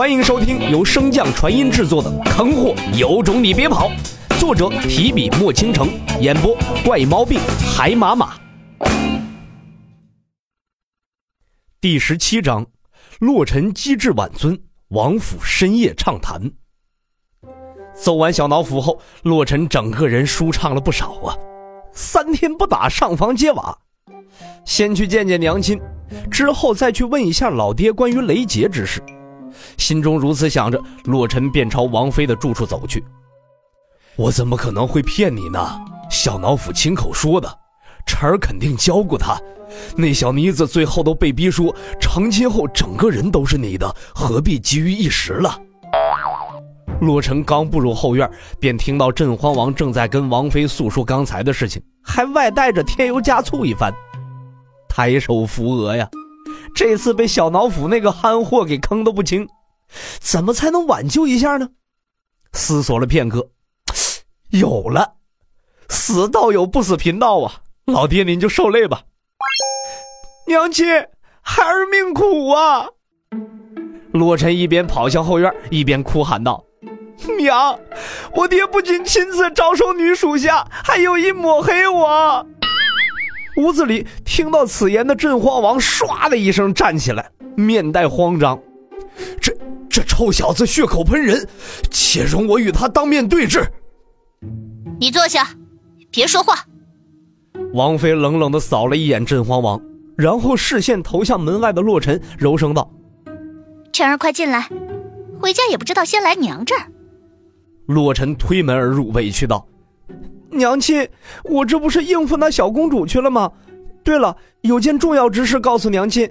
欢迎收听由升降传音制作的《坑货有种你别跑》，作者提笔墨倾城，演播怪毛病海马马。第十七章，洛尘机智晚尊，王府深夜畅谈。走完小脑斧后，洛尘整个人舒畅了不少啊！三天不打，上房揭瓦。先去见见娘亲，之后再去问一下老爹关于雷劫之事。心中如此想着，洛尘便朝王妃的住处走去。我怎么可能会骗你呢？小脑府亲口说的，晨儿肯定教过他。那小妮子最后都被逼说成亲后整个人都是你的，何必急于一时了？洛尘刚步入后院，便听到镇荒王正在跟王妃诉说刚才的事情，还外带着添油加醋一番。抬手扶额呀！这次被小脑斧那个憨货给坑得不轻，怎么才能挽救一下呢？思索了片刻，有了，死道友不死贫道啊！老爹您就受累吧。娘亲，孩儿命苦啊！洛尘一边跑向后院，一边哭喊道：“娘，我爹不仅亲自招收女属下，还有意抹黑我。”屋子里听到此言的镇荒王唰的一声站起来，面带慌张：“这这臭小子血口喷人，且容我与他当面对质。”你坐下，别说话。王妃冷冷的扫了一眼镇荒王，然后视线投向门外的洛尘，柔声道：“晨儿，快进来，回家也不知道先来娘这儿。”洛尘推门而入，委屈道。娘亲，我这不是应付那小公主去了吗？对了，有件重要之事告诉娘亲。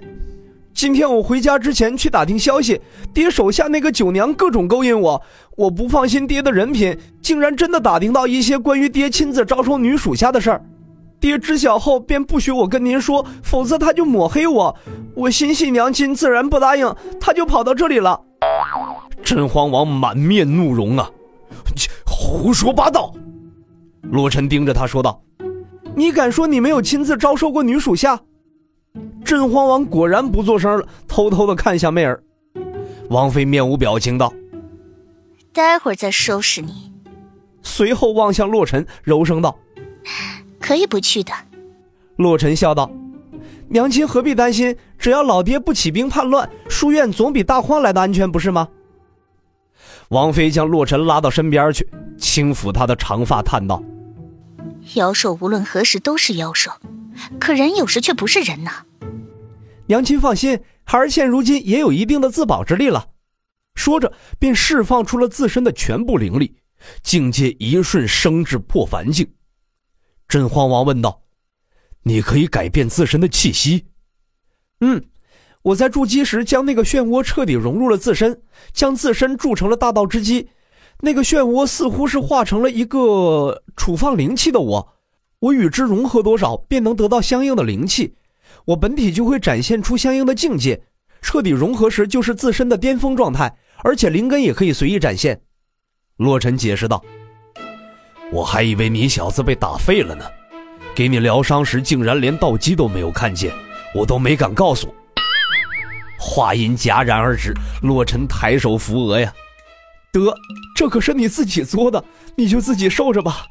今天我回家之前去打听消息，爹手下那个九娘各种勾引我，我不放心爹的人品，竟然真的打听到一些关于爹亲自招收女属下的事儿。爹知晓后便不许我跟您说，否则他就抹黑我。我心系娘亲，自然不答应，他就跑到这里了。真荒王满面怒容啊！胡说八道！洛尘盯着他说道：“你敢说你没有亲自招收过女属下？”镇荒王果然不作声了，偷偷的看向媚儿。王妃面无表情道：“待会儿再收拾你。”随后望向洛尘，柔声道：“可以不去的。”洛尘笑道：“娘亲何必担心？只要老爹不起兵叛乱，书院总比大荒来的安全，不是吗？”王妃将洛尘拉到身边去，轻抚他的长发，叹道。妖兽无论何时都是妖兽，可人有时却不是人呐。娘亲放心，孩儿现如今也有一定的自保之力了。说着，便释放出了自身的全部灵力，境界一瞬升至破凡境。镇荒王问道：“你可以改变自身的气息？”“嗯，我在筑基时将那个漩涡彻底融入了自身，将自身铸成了大道之基。”那个漩涡似乎是化成了一个储放灵气的我，我与之融合多少，便能得到相应的灵气，我本体就会展现出相应的境界。彻底融合时，就是自身的巅峰状态，而且灵根也可以随意展现。洛尘解释道：“我还以为你小子被打废了呢，给你疗伤时竟然连道基都没有看见，我都没敢告诉。”话音戛然而止，洛尘抬手扶额呀。得，这可是你自己作的，你就自己受着吧。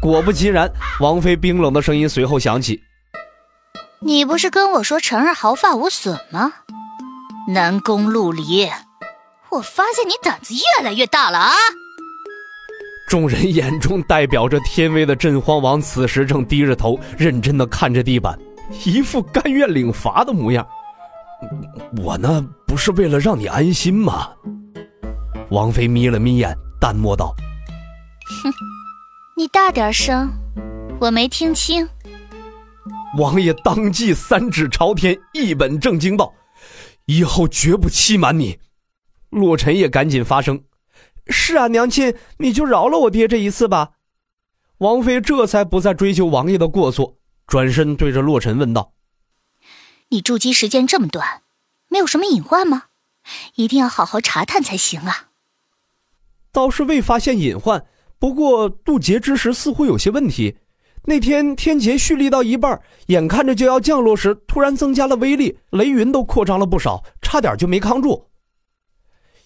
果不其然，王妃冰冷的声音随后响起：“你不是跟我说晨儿毫发无损吗？南宫陆离，我发现你胆子越来越大了啊！”众人眼中代表着天威的镇荒王此时正低着头，认真的看着地板，一副甘愿领罚的模样。我呢，不是为了让你安心吗？王妃眯了眯眼，淡漠道：“哼，你大点声，我没听清。”王爷当即三指朝天，一本正经道：“以后绝不欺瞒你。”洛尘也赶紧发声：“是啊，娘亲，你就饶了我爹这一次吧。”王妃这才不再追究王爷的过错，转身对着洛尘问道：“你筑基时间这么短，没有什么隐患吗？一定要好好查探才行啊！”倒是未发现隐患，不过渡劫之时似乎有些问题。那天天劫蓄力到一半，眼看着就要降落时，突然增加了威力，雷云都扩张了不少，差点就没扛住。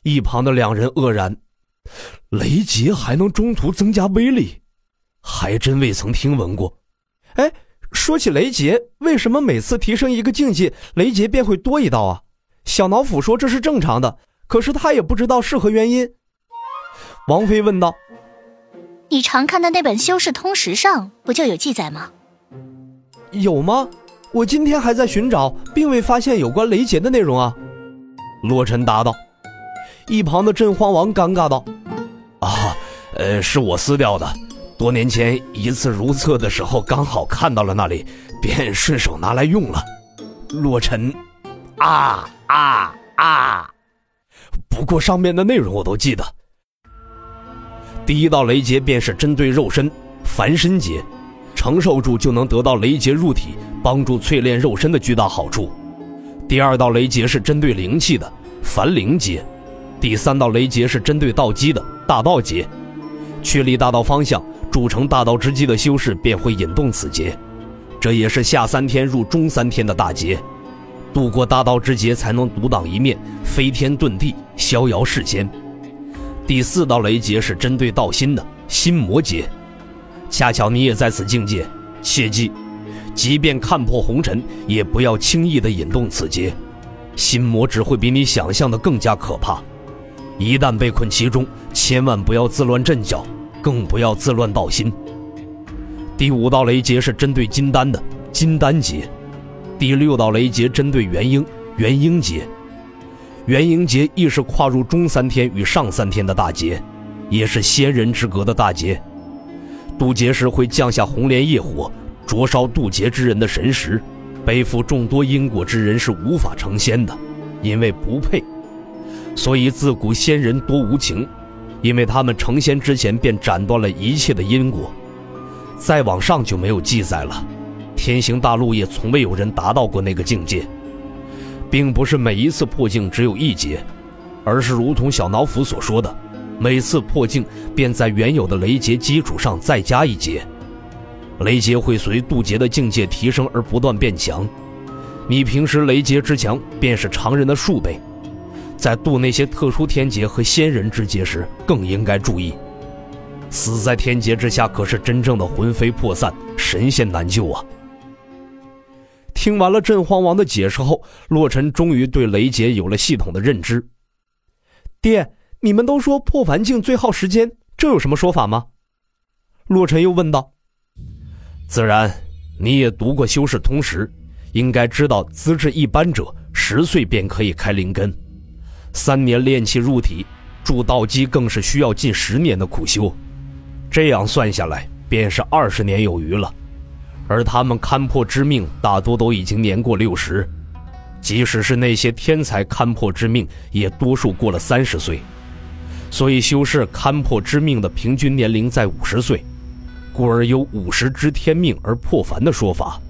一旁的两人愕然：雷劫还能中途增加威力？还真未曾听闻过。哎，说起雷劫，为什么每次提升一个境界，雷劫便会多一道啊？小脑斧说这是正常的，可是他也不知道是何原因。王妃问道：“你常看的那本修士通识上不就有记载吗？”有吗？我今天还在寻找，并未发现有关雷劫的内容啊。洛尘答道。一旁的镇荒王尴尬道：“啊，呃，是我撕掉的。多年前一次如厕的时候，刚好看到了那里，便顺手拿来用了。”洛尘，啊啊啊！不过上面的内容我都记得。第一道雷劫便是针对肉身，凡身劫，承受住就能得到雷劫入体，帮助淬炼肉身的巨大好处。第二道雷劫是针对灵气的，凡灵劫。第三道雷劫是针对道基的大道劫，确立大道方向，铸成大道之基的修士便会引动此劫，这也是下三天入中三天的大劫，渡过大道之劫才能独当一面，飞天遁地，逍遥世间。第四道雷劫是针对道心的心魔劫，恰巧你也在此境界，切记，即便看破红尘，也不要轻易的引动此劫，心魔只会比你想象的更加可怕。一旦被困其中，千万不要自乱阵脚，更不要自乱道心。第五道雷劫是针对金丹的金丹劫，第六道雷劫针对元婴元婴劫。元婴劫亦是跨入中三天与上三天的大劫，也是仙人之格的大劫。渡劫时会降下红莲业火，灼烧渡劫之人的神识，背负众多因果之人是无法成仙的，因为不配。所以自古仙人多无情，因为他们成仙之前便斩断了一切的因果，再往上就没有记载了。天行大陆也从未有人达到过那个境界，并不是每一次破境只有一劫，而是如同小脑斧所说的，每次破境便在原有的雷劫基础上再加一劫，雷劫会随渡劫的境界提升而不断变强，你平时雷劫之强便是常人的数倍。在渡那些特殊天劫和仙人之劫时，更应该注意。死在天劫之下，可是真正的魂飞魄散，神仙难救啊！听完了镇荒王的解释后，洛尘终于对雷劫有了系统的认知。爹，你们都说破凡境最耗时间，这有什么说法吗？洛尘又问道。自然，你也读过修士通识，应该知道资质一般者十岁便可以开灵根。三年炼气入体，铸道基更是需要近十年的苦修，这样算下来便是二十年有余了。而他们勘破之命，大多都已经年过六十，即使是那些天才勘破之命，也多数过了三十岁。所以修士勘破之命的平均年龄在五十岁，故而有五十知天命而破凡的说法。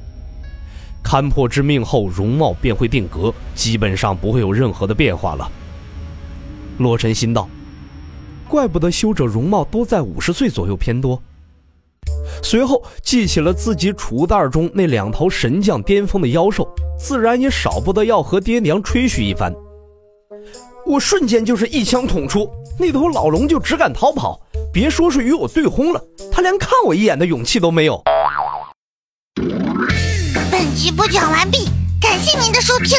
勘破之命后，容貌便会定格，基本上不会有任何的变化了。洛尘心道：“怪不得修者容貌都在五十岁左右偏多。”随后记起了自己储物袋中那两头神将巅峰的妖兽，自然也少不得要和爹娘吹嘘一番。我瞬间就是一枪捅出，那头老龙就只敢逃跑，别说是与我对轰了，他连看我一眼的勇气都没有。本集播讲完毕，感谢您的收听。